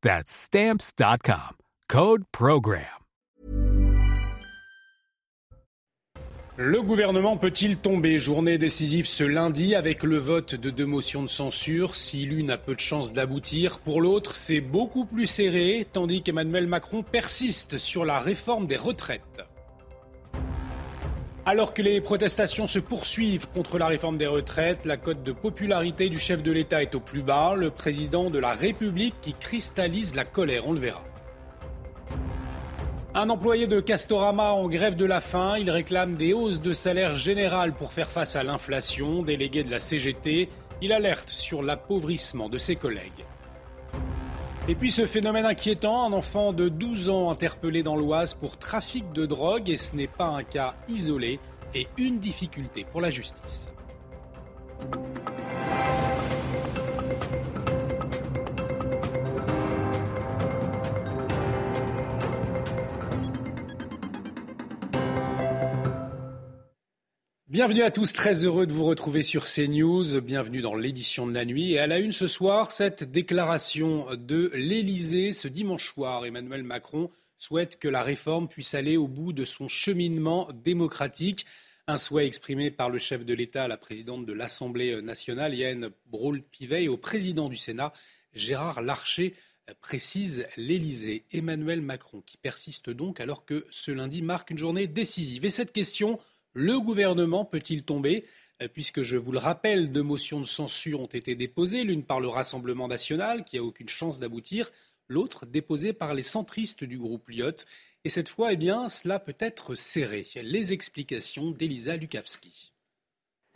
That's. Code Program. Le gouvernement peut-il tomber? Journée décisive ce lundi avec le vote de deux motions de censure. Si l'une a peu de chances d'aboutir, pour l'autre, c'est beaucoup plus serré, tandis qu'Emmanuel Macron persiste sur la réforme des retraites. Alors que les protestations se poursuivent contre la réforme des retraites, la cote de popularité du chef de l'État est au plus bas, le président de la République qui cristallise la colère, on le verra. Un employé de Castorama en grève de la faim, il réclame des hausses de salaire générales pour faire face à l'inflation, délégué de la CGT, il alerte sur l'appauvrissement de ses collègues. Et puis ce phénomène inquiétant, un enfant de 12 ans interpellé dans l'Oise pour trafic de drogue, et ce n'est pas un cas isolé, et une difficulté pour la justice. Bienvenue à tous, très heureux de vous retrouver sur CNews. Bienvenue dans l'édition de la nuit. Et à la une ce soir, cette déclaration de l'Élysée ce dimanche soir. Emmanuel Macron souhaite que la réforme puisse aller au bout de son cheminement démocratique. Un souhait exprimé par le chef de l'État la présidente de l'Assemblée nationale, Yann Brault-Pivet, et au président du Sénat, Gérard Larcher, précise l'Élysée. Emmanuel Macron qui persiste donc alors que ce lundi marque une journée décisive. Et cette question le gouvernement peut-il tomber? Euh, Puisque je vous le rappelle, deux motions de censure ont été déposées, l'une par le Rassemblement national, qui a aucune chance d'aboutir, l'autre déposée par les centristes du groupe Lyot. Et cette fois, eh bien, cela peut être serré. Les explications d'Elisa Lukavski.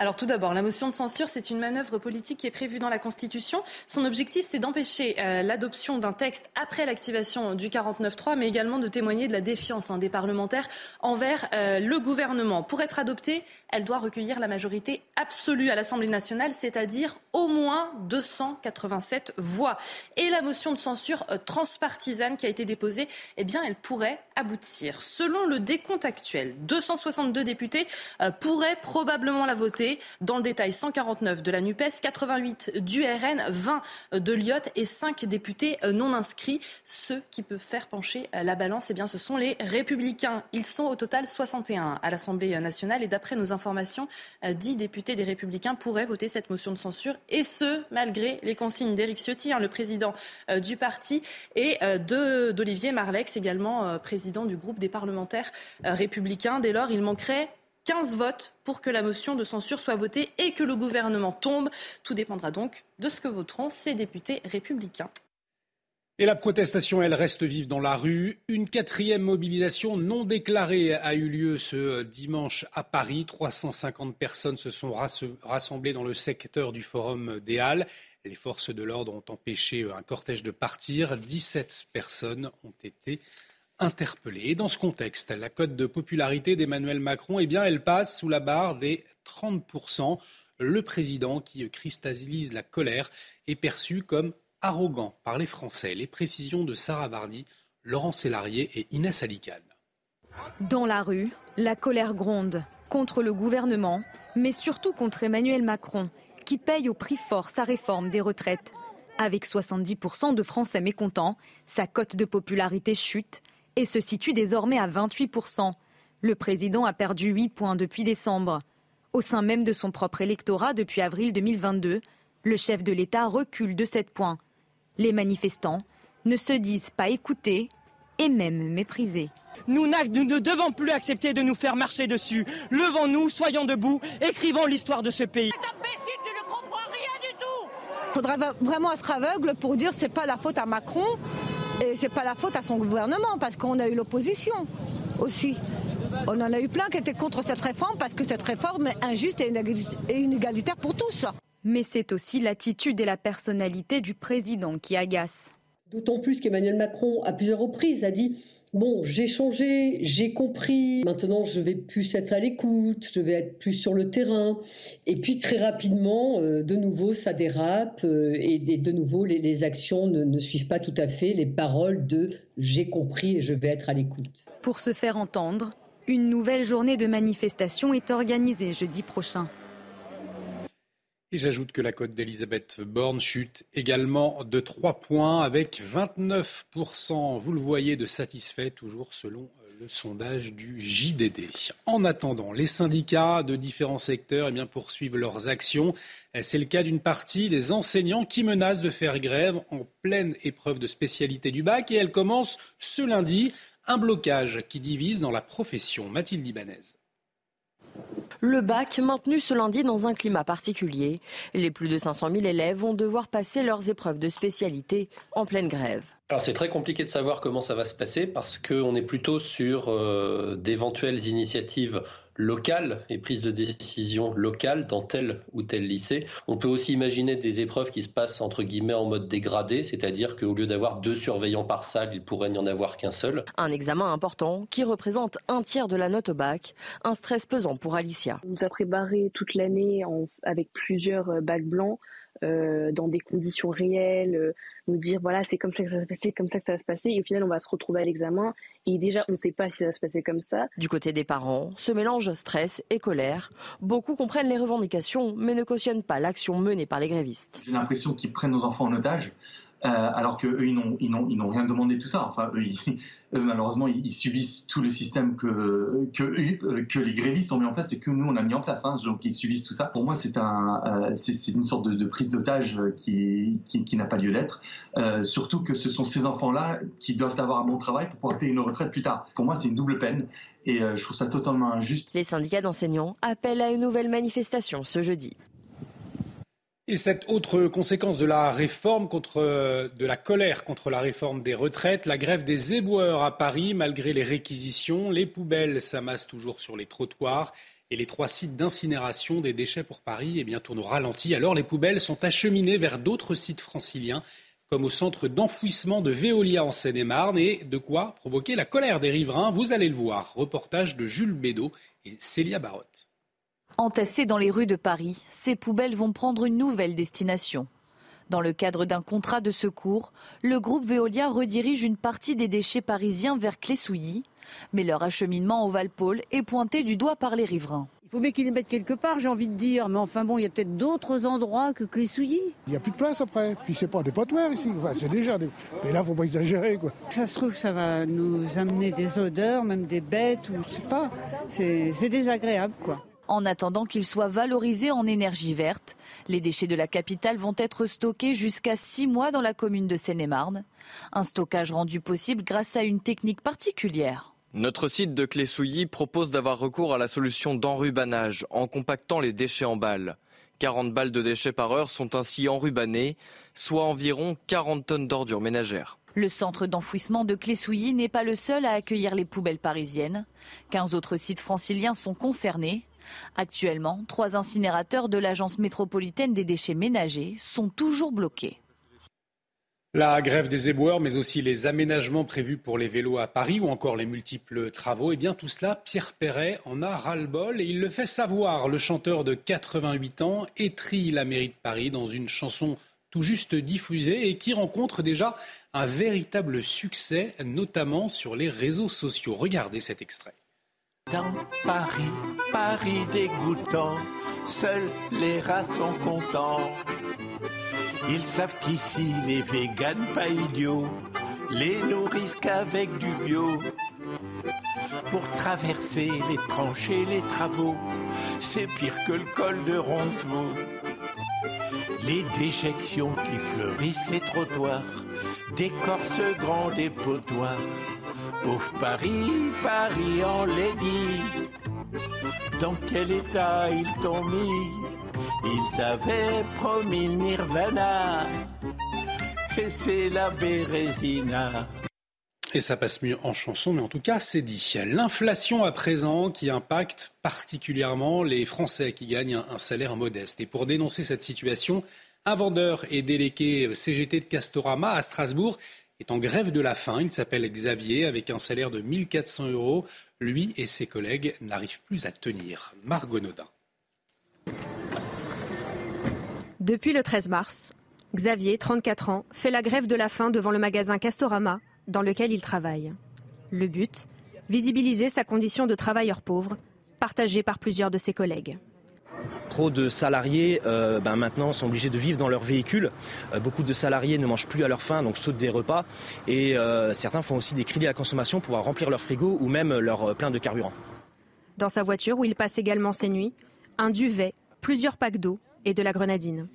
Alors tout d'abord, la motion de censure, c'est une manœuvre politique qui est prévue dans la Constitution. Son objectif, c'est d'empêcher euh, l'adoption d'un texte après l'activation du 49.3, mais également de témoigner de la défiance hein, des parlementaires envers euh, le gouvernement. Pour être adoptée, elle doit recueillir la majorité absolue à l'Assemblée nationale, c'est-à-dire au moins 287 voix. Et la motion de censure euh, transpartisane qui a été déposée, eh bien, elle pourrait aboutir. Selon le décompte actuel, 262 députés pourraient probablement la voter dans le détail, 149 de la NUPES, 88 du RN, 20 de l'IOT et 5 députés non inscrits. Ceux qui peuvent faire pencher la balance, eh bien, ce sont les républicains. Ils sont au total 61 à l'Assemblée nationale et d'après nos informations, 10 députés des républicains pourraient voter cette motion de censure et ce, malgré les consignes d'Éric Ciotti, hein, le président euh, du parti, et euh, d'Olivier Marlex, également euh, président du groupe des parlementaires républicains. Dès lors, il manquerait 15 votes pour que la motion de censure soit votée et que le gouvernement tombe. Tout dépendra donc de ce que voteront ces députés républicains. Et la protestation, elle reste vive dans la rue. Une quatrième mobilisation non déclarée a eu lieu ce dimanche à Paris. 350 personnes se sont rassemblées dans le secteur du Forum des Halles. Les forces de l'ordre ont empêché un cortège de partir. 17 personnes ont été interpellé. Et dans ce contexte, la cote de popularité d'Emmanuel Macron, eh bien, elle passe sous la barre des 30%. Le président qui cristallise la colère est perçu comme arrogant par les Français. Les précisions de Sarah Varny, Laurent Sélarié et Inès Alicane. Dans la rue, la colère gronde contre le gouvernement, mais surtout contre Emmanuel Macron, qui paye au prix fort sa réforme des retraites. Avec 70% de Français mécontents, sa cote de popularité chute et se situe désormais à 28%. Le président a perdu 8 points depuis décembre. Au sein même de son propre électorat depuis avril 2022, le chef de l'État recule de 7 points. Les manifestants ne se disent pas écoutés et même méprisés. Nous, ne devons plus accepter de nous faire marcher dessus. Levons-nous, soyons debout, écrivons l'histoire de ce pays. Il faudrait vraiment être aveugle pour dire c'est pas la faute à Macron et c'est pas la faute à son gouvernement parce qu'on a eu l'opposition aussi. On en a eu plein qui étaient contre cette réforme parce que cette réforme est injuste et inégalitaire pour tous. Mais c'est aussi l'attitude et la personnalité du président qui agacent. D'autant plus qu'Emmanuel Macron, à plusieurs reprises, a dit Bon, j'ai changé, j'ai compris. Maintenant, je vais plus être à l'écoute, je vais être plus sur le terrain. Et puis très rapidement, euh, de nouveau, ça dérape euh, et, de nouveau, les, actions ne, ne, suivent pas tout à fait les paroles de j'ai compris et je vais être à l'écoute. Pour se faire entendre, une nouvelle journée de manifestation est organisée jeudi prochain. Et j'ajoute que la cote d'Elisabeth Borne chute également de 3 points avec 29%, vous le voyez, de satisfaits, toujours selon le sondage du JDD. En attendant, les syndicats de différents secteurs eh bien, poursuivent leurs actions. C'est le cas d'une partie des enseignants qui menacent de faire grève en pleine épreuve de spécialité du bac et elle commence ce lundi. Un blocage qui divise dans la profession. Mathilde Ibanez. Le bac maintenu ce lundi dans un climat particulier. Les plus de 500 000 élèves vont devoir passer leurs épreuves de spécialité en pleine grève. Alors c'est très compliqué de savoir comment ça va se passer parce qu'on est plutôt sur euh, d'éventuelles initiatives locales et prises de décision locales dans tel ou tel lycée. On peut aussi imaginer des épreuves qui se passent entre guillemets en mode dégradé, c'est-à-dire qu'au lieu d'avoir deux surveillants par salle, il pourrait n'y en avoir qu'un seul. Un examen important qui représente un tiers de la note au bac, un stress pesant pour Alicia. On nous a préparé toute l'année avec plusieurs euh, bacs blancs. Euh, dans des conditions réelles, euh, nous dire voilà c'est comme ça que ça va se passer, comme ça que ça va se passer, et au final on va se retrouver à l'examen et déjà on ne sait pas si ça va se passer comme ça. Du côté des parents, ce mélange stress et colère, beaucoup comprennent les revendications mais ne cautionnent pas l'action menée par les grévistes. J'ai l'impression qu'ils prennent nos enfants en otage euh, alors qu'eux, ils n'ont, ils, n'ont, rien demandé de tout ça. Enfin, eux, malheureusement, ils, subissent tout le système que, euh, que les grévistes ont mis en place et que nous, on a mis en place. Hein, donc, ils subissent tout ça. Pour moi, c'est, un, euh, une sorte de, prise d'otage qui, qui, n'a pas lieu d'être. surtout que ce sont ces enfants-là qui doivent avoir un bon travail pour pouvoir payer une retraite plus tard. Pour moi, c'est une double peine et je trouve ça totalement injuste. Les syndicats d'enseignants appellent à une nouvelle manifestation ce jeudi. Et cette autre conséquence de la réforme contre, de la colère contre la réforme des retraites, la grève des éboueurs à Paris, malgré les réquisitions, les poubelles s'amassent toujours sur les trottoirs et les trois sites d'incinération des déchets pour Paris eh bien, tournent ralenti. Alors les poubelles sont acheminées vers d'autres sites franciliens, comme au centre d'enfouissement de Veolia en Seine-et-Marne, et de quoi provoquer la colère des riverains. Vous allez le voir. Reportage de Jules Bédot et Célia Barotte. Entassées dans les rues de Paris, ces poubelles vont prendre une nouvelle destination. Dans le cadre d'un contrat de secours, le groupe Veolia redirige une partie des déchets parisiens vers Clessouilly, mais leur acheminement au Valpôle est pointé du doigt par les riverains. Il faut bien qu'ils les mettent quelque part, j'ai envie de dire. Mais enfin bon, il y a peut-être d'autres endroits que Clessouilly. Il n'y a plus de place après. Puis c'est pas des potoirs ici. Enfin, c'est déjà des... Mais là, faut pas exagérer, quoi. Ça se trouve, ça va nous amener des odeurs, même des bêtes, ou je sais pas. C'est désagréable, quoi. En attendant qu'ils soient valorisés en énergie verte, les déchets de la capitale vont être stockés jusqu'à six mois dans la commune de Seine-et-Marne. Un stockage rendu possible grâce à une technique particulière. Notre site de Clé-Souilly propose d'avoir recours à la solution d'enrubanage en compactant les déchets en balles. 40 balles de déchets par heure sont ainsi enrubannées, soit environ 40 tonnes d'ordures ménagères. Le centre d'enfouissement de Clé-Souilly n'est pas le seul à accueillir les poubelles parisiennes. 15 autres sites franciliens sont concernés. Actuellement, trois incinérateurs de l'Agence métropolitaine des déchets ménagers sont toujours bloqués. La grève des éboueurs, mais aussi les aménagements prévus pour les vélos à Paris ou encore les multiples travaux, eh bien tout cela, Pierre Perret en a ras-le-bol et il le fait savoir. Le chanteur de 88 ans étrit la mairie de Paris dans une chanson tout juste diffusée et qui rencontre déjà un véritable succès, notamment sur les réseaux sociaux. Regardez cet extrait. Dans Paris, Paris dégoûtant, seuls les rats sont contents. Ils savent qu'ici les véganes pas idiots les nourrissent qu'avec du bio. Pour traverser les tranchées, les travaux, c'est pire que le col de Roncevaux. Les déjections qui fleurissent les trottoirs, décorent ce grand dépotoir Ouf Paris, Paris en lady. Dans quel état ils t'ont mis? Ils avaient promis Nirvana. Et c'est la Bérésina. Et ça passe mieux en chanson, mais en tout cas, c'est dit. L'inflation à présent qui impacte particulièrement les Français qui gagnent un, salaire modeste. Et pour dénoncer cette situation, un vendeur et délégué CGT de Castorama à Strasbourg est en grève de la faim. Il s'appelle Xavier avec un salaire de 1400 euros. Lui et ses collègues n'arrivent plus à tenir. Margot Nodin. Depuis le 13 mars, Xavier, 34 ans, fait la grève de la faim devant le magasin Castorama dans lequel il travaille. Le but Visibiliser sa condition de travailleur pauvre, partagée par plusieurs de ses collègues. Trop de salariés euh, ben maintenant sont obligés de vivre dans leur véhicule. Euh, beaucoup de salariés ne mangent plus à leur faim, donc sautent des repas. Et euh, certains font aussi des crédits à la consommation pour remplir leur frigo ou même leur plein de carburant. Dans sa voiture, où il passe également ses nuits, un duvet, plusieurs packs d'eau et de la grenadine.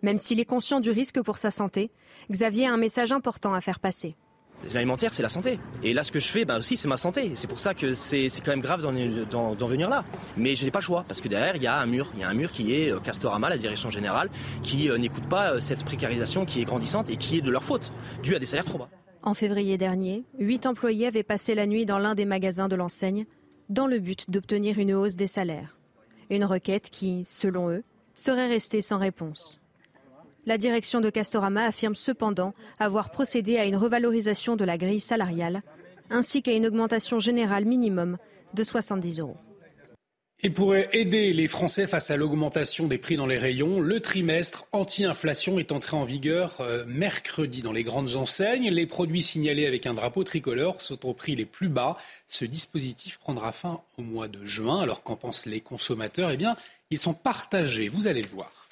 Même s'il est conscient du risque pour sa santé, Xavier a un message important à faire passer. L'alimentaire, c'est la santé. Et là, ce que je fais, bah aussi, c'est ma santé. C'est pour ça que c'est quand même grave d'en venir là. Mais je n'ai pas le choix, parce que derrière, il y a un mur. Il y a un mur qui est euh, Castorama, la direction générale, qui euh, n'écoute pas euh, cette précarisation qui est grandissante et qui est de leur faute, due à des salaires trop bas. En février dernier, huit employés avaient passé la nuit dans l'un des magasins de l'enseigne, dans le but d'obtenir une hausse des salaires. Une requête qui, selon eux, serait restée sans réponse. La direction de Castorama affirme cependant avoir procédé à une revalorisation de la grille salariale ainsi qu'à une augmentation générale minimum de 70 euros. Et pour aider les Français face à l'augmentation des prix dans les rayons, le trimestre anti-inflation est entré en vigueur euh, mercredi dans les grandes enseignes. Les produits signalés avec un drapeau tricolore sont au prix les plus bas. Ce dispositif prendra fin au mois de juin. Alors qu'en pensent les consommateurs Eh bien, ils sont partagés. Vous allez le voir.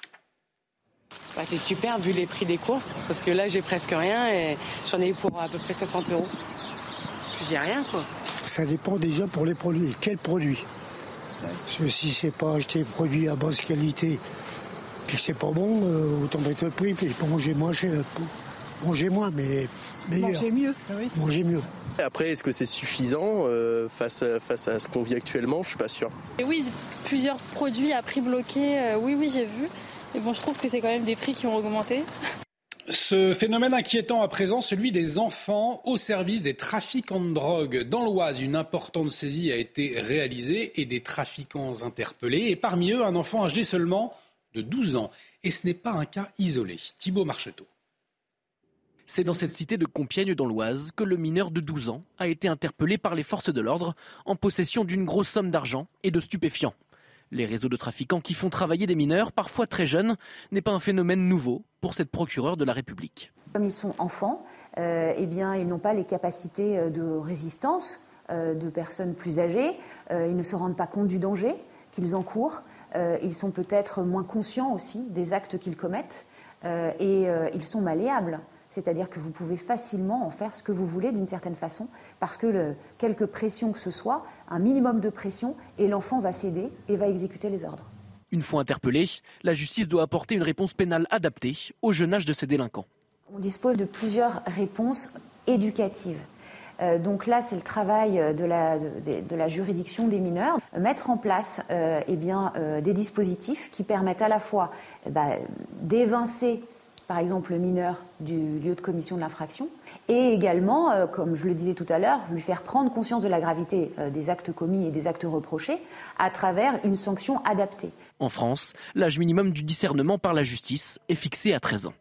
Bah, c'est super vu les prix des courses, parce que là j'ai presque rien et j'en ai pour à peu près 60 euros. j'ai rien quoi. Ça dépend déjà pour les produits. Quels produits Parce que si c'est pas acheter des produits à basse qualité, puis c'est pas bon, euh, autant mettre le prix, puis pour manger moins cher, manger moins, mais meilleur. Manger mieux, ah oui. Manger mieux. Après, est-ce que c'est suffisant euh, face, à, face à ce qu'on vit actuellement? Je suis pas sûr. Et oui, plusieurs produits à prix bloqué, euh, oui, oui, j'ai vu. Et bon, je trouve que c'est quand même des prix qui ont augmenté. Ce phénomène inquiétant à présent, celui des enfants au service des trafiquants de drogue. Dans l'Oise, une importante saisie a été réalisée et des trafiquants interpellés. Et parmi eux, un enfant âgé seulement de 12 ans. Et ce n'est pas un cas isolé. Thibault Marcheteau. C'est dans cette cité de Compiègne dans l'Oise que le mineur de 12 ans a été interpellé par les forces de l'ordre en possession d'une grosse somme d'argent et de stupéfiants. Les réseaux de trafiquants qui font travailler des mineurs, parfois très jeunes, n'est pas un phénomène nouveau pour cette procureure de la République. Comme ils sont enfants, euh, eh bien, ils n'ont pas les capacités euh, de résistance euh, de personnes plus âgées. ils ne se rendent pas compte du danger qu'ils encourent. ils sont peut-être moins conscients aussi des actes qu'ils commettent. et ils sont malléables. C'est-à-dire que vous pouvez facilement en faire ce que vous voulez d'une certaine façon, parce que le, quelque pression que ce soit, un minimum de pression, et l'enfant va céder et va exécuter les ordres. Une fois interpellé, la justice doit apporter une réponse pénale adaptée au jeune âge de ces délinquants. On dispose de plusieurs réponses éducatives. Euh, donc là, c'est le travail de la, de, la, juridiction des mineurs, mettre en place euh, eh bien, euh, des dispositifs qui permettent à la fois bah, d'évincer par exemple le mineur du lieu de commission de l'infraction, et également, euh, comme je le disais tout à l'heure, lui faire prendre conscience de la gravité euh, des actes commis et des actes reprochés à travers une sanction adaptée. En France, l'âge minimum du discernement par la justice est fixé à 13 ans.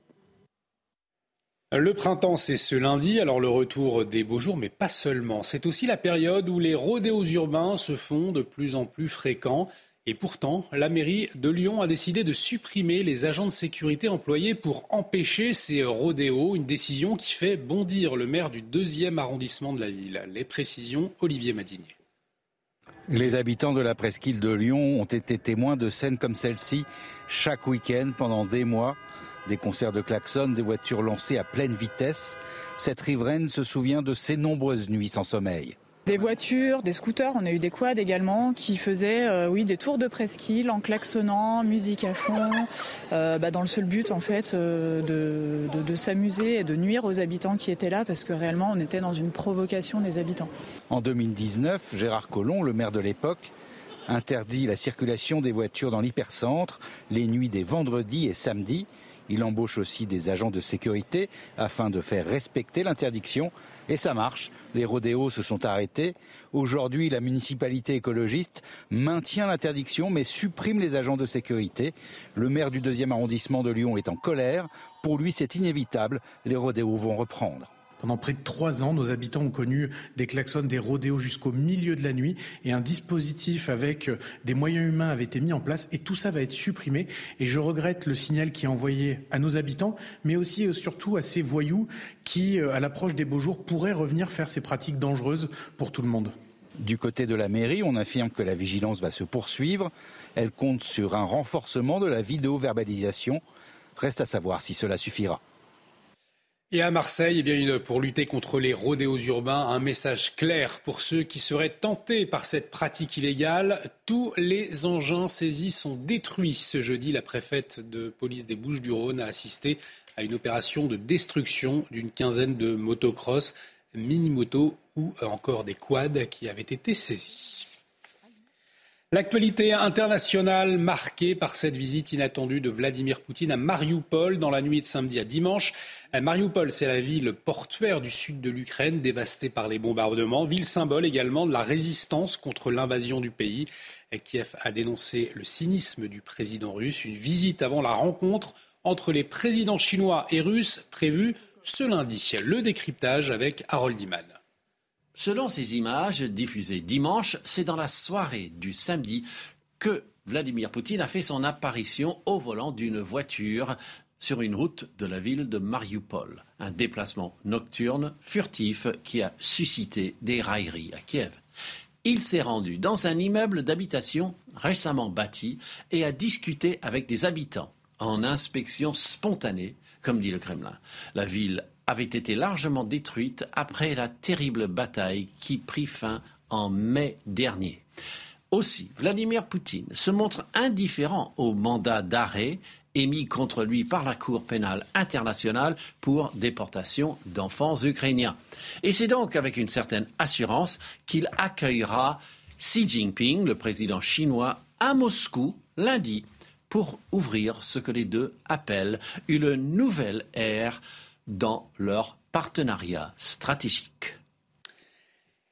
Le printemps, c'est ce lundi, alors le retour des beaux jours, mais pas seulement. C'est aussi la période où les rodéos urbains se font de plus en plus fréquents. Et pourtant, la mairie de Lyon a décidé de supprimer les agents de sécurité employés pour empêcher ces rodéos, une décision qui fait bondir le maire du deuxième arrondissement de la ville. Les précisions, Olivier Madinier. Les habitants de la presqu'île de Lyon ont été témoins de scènes comme celle-ci chaque week-end pendant des mois. Des concerts de klaxons, des voitures lancées à pleine vitesse. Cette riveraine se souvient de ses nombreuses nuits sans sommeil. Des voitures, des scooters, on a eu des quads également qui faisaient euh, oui, des tours de presqu'île en klaxonnant, musique à fond, euh, bah, dans le seul but en fait euh, de, s'amuser et de nuire aux habitants qui étaient là parce que réellement on était dans une provocation des habitants. En 2019, Gérard Collomb, le maire de l'époque, interdit la circulation des voitures dans l'hypercentre les nuits des vendredis et samedis. Il embauche aussi des agents de sécurité afin de faire respecter l'interdiction. Et ça marche. Les rodéos se sont arrêtés. Aujourd'hui, la municipalité écologiste maintient l'interdiction mais supprime les agents de sécurité. Le maire du deuxième arrondissement de Lyon est en colère. Pour lui, c'est inévitable. Les rodéos vont reprendre. Pendant près de trois ans, nos habitants ont connu des klaxons, des rodéos jusqu'au milieu de la nuit et un dispositif avec euh, des moyens humains avait été mis en place et tout ça va être supprimé. Et je regrette le signal qui est envoyé à nos habitants, mais aussi et surtout à ces voyous qui, euh, à l'approche des beaux jours, pourraient revenir faire ces pratiques dangereuses pour tout le monde. Du côté de la mairie, on affirme que la vigilance va se poursuivre. Elle compte sur un renforcement de la vidéo-verbalisation. Reste à savoir si cela suffira. Et à Marseille, eh bien, pour lutter contre les rodéos urbains, un message clair pour ceux qui seraient tentés par cette pratique illégale. Tous les engins saisis sont détruits. Ce jeudi, la préfète de police des Bouches-du-Rhône a assisté à une opération de destruction d'une quinzaine de motocross, mini-motos ou encore des quads qui avaient été saisis. L'actualité internationale marquée par cette visite inattendue de Vladimir Poutine à Mariupol dans la nuit de samedi à dimanche. Mariupol, c'est la ville portuaire du sud de l'Ukraine dévastée par les bombardements, ville symbole également de la résistance contre l'invasion du pays. Kiev a dénoncé le cynisme du président russe, une visite avant la rencontre entre les présidents chinois et russes prévue ce lundi. Le décryptage avec Harold Iman. Selon ces images diffusées dimanche, c'est dans la soirée du samedi que Vladimir Poutine a fait son apparition au volant d'une voiture sur une route de la ville de Mariupol. Un déplacement nocturne, furtif, qui a suscité des railleries à Kiev. Il s'est rendu dans un immeuble d'habitation récemment bâti et a discuté avec des habitants en inspection spontanée, comme dit le Kremlin. La ville avait été largement détruite après la terrible bataille qui prit fin en mai dernier. Aussi, Vladimir Poutine se montre indifférent au mandat d'arrêt émis contre lui par la Cour pénale internationale pour déportation d'enfants ukrainiens. Et c'est donc avec une certaine assurance qu'il accueillera Xi Jinping, le président chinois, à Moscou lundi pour ouvrir ce que les deux appellent une nouvelle ère dans leur partenariat stratégique.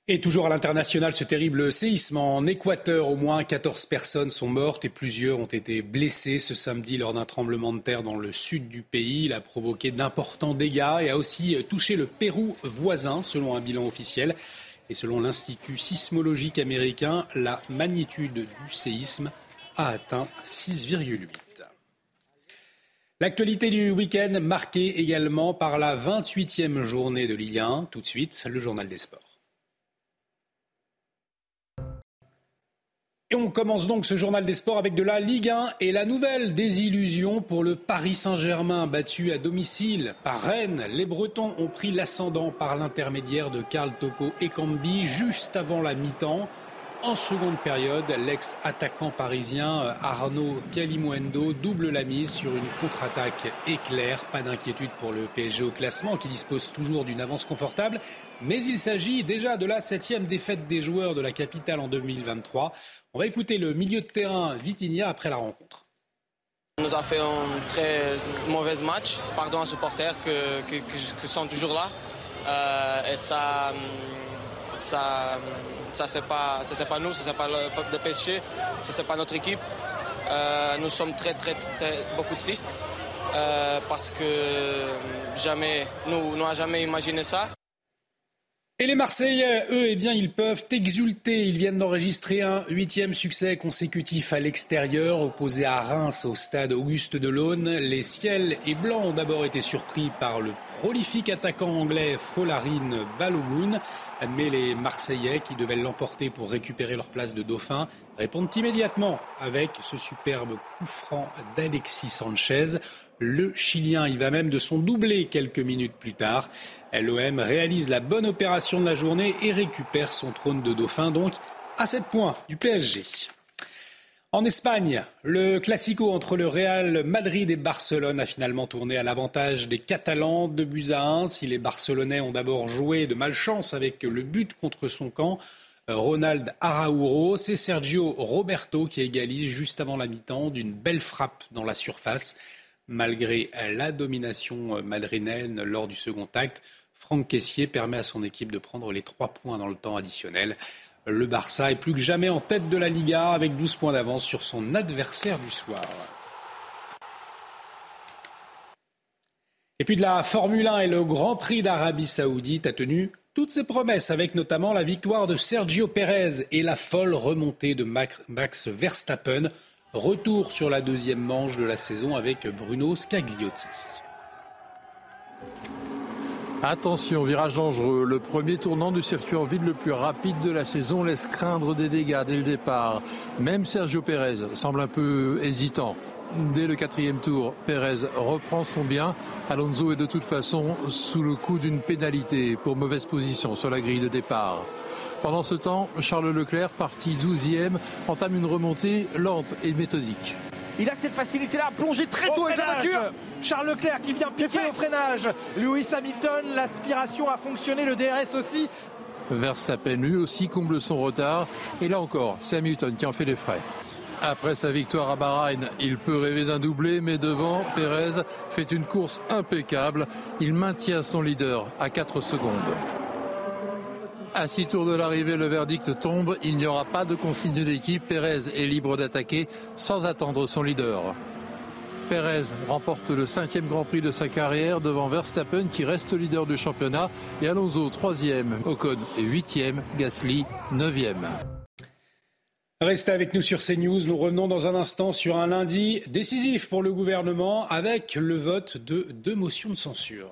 Et toujours à l'international, ce terrible séisme en Équateur, au moins 14 personnes sont mortes et plusieurs ont été blessées ce samedi lors d'un tremblement de terre dans le sud du pays. Il a provoqué d'importants dégâts et a aussi touché le Pérou voisin, selon un bilan officiel. Et selon l'Institut sismologique américain, la magnitude du séisme a atteint 6,8. L'actualité du week-end marquée également par la 28e journée de Ligue 1. Tout de suite, le journal des sports. Et on commence donc ce journal des sports avec de la Ligue 1 et la nouvelle désillusion pour le Paris Saint-Germain battu à domicile par Rennes. Les Bretons ont pris l'ascendant par l'intermédiaire de Karl Toko et Cambi juste avant la mi-temps. En seconde période, l'ex-attaquant parisien euh, Arnaud Calimuendo double la mise sur une contre-attaque éclair. Pas d'inquiétude pour le PSG au classement qui dispose toujours d'une avance confortable. Mais il s'agit déjà de la septième défaite des joueurs de la capitale en 2023. On va écouter le milieu de terrain Vitinia après la rencontre. On nous a fait un très mauvais match. Pardon aux supporters que, sont toujours là. Euh, et ça ça c'est pas c'est pas nous, c'est pas le peuple de PSG, c'est pas notre équipe. Euh, nous sommes très très, très beaucoup tristes euh, parce que jamais nous n'avons jamais imaginé ça. Et les Marseillais, eux, eh bien, ils peuvent exulter. Ils viennent d'enregistrer un huitième succès consécutif à l'extérieur, opposé à Reims au stade Auguste Delaune. Les ciels et blancs ont d'abord été surpris par le prolifique attaquant anglais Folarin Balogun. Mais les Marseillais, qui devaient l'emporter pour récupérer leur place de dauphin, répondent immédiatement avec ce superbe coup franc d'Alexis Sanchez. Le Chilien y va même de son doublé quelques minutes plus tard. L'OM réalise la bonne opération de la journée et récupère son trône de dauphin, donc à 7 points du PSG. En Espagne, le classico entre le Real Madrid et Barcelone a finalement tourné à l'avantage des Catalans de buts à 1. Si les Barcelonais ont d'abord joué de malchance avec le but contre son camp, Ronald Araújo, c'est Sergio Roberto qui égalise juste avant la mi-temps d'une belle frappe dans la surface. Malgré la domination madrilène lors du second acte, Franck Caissier permet à son équipe de prendre les trois points dans le temps additionnel. Le Barça est plus que jamais en tête de la Liga avec 12 points d'avance sur son adversaire du soir. Et puis de la Formule 1 et le Grand Prix d'Arabie Saoudite a tenu toutes ses promesses, avec notamment la victoire de Sergio Pérez et la folle remontée de Max Verstappen. Retour sur la deuxième manche de la saison avec Bruno Scagliotti. Attention, virage dangereux. Le premier tournant du circuit en ville le plus rapide de la saison laisse craindre des dégâts dès le départ. Même Sergio Pérez semble un peu hésitant. Dès le quatrième tour, Pérez reprend son bien. Alonso est de toute façon sous le coup d'une pénalité pour mauvaise position sur la grille de départ. Pendant ce temps, Charles Leclerc, parti 12e, entame une remontée lente et méthodique. Il a cette facilité-là à plonger très tôt avec la voiture. Charles Leclerc qui vient piquer au freinage. Lewis Hamilton, l'aspiration a fonctionné, le DRS aussi. Verstappen lui aussi comble son retard. Et là encore, c'est Hamilton qui en fait les frais. Après sa victoire à Bahreïn, il peut rêver d'un doublé, mais devant, Pérez fait une course impeccable. Il maintient son leader à 4 secondes. À six tours de l'arrivée, le verdict tombe. Il n'y aura pas de consigne d'équipe. Pérez est libre d'attaquer sans attendre son leader. Pérez remporte le cinquième Grand Prix de sa carrière devant Verstappen qui reste leader du championnat et Alonso troisième, Ocon huitième, Gasly neuvième. Restez avec nous sur CNews. Nous revenons dans un instant sur un lundi décisif pour le gouvernement avec le vote de deux motions de censure.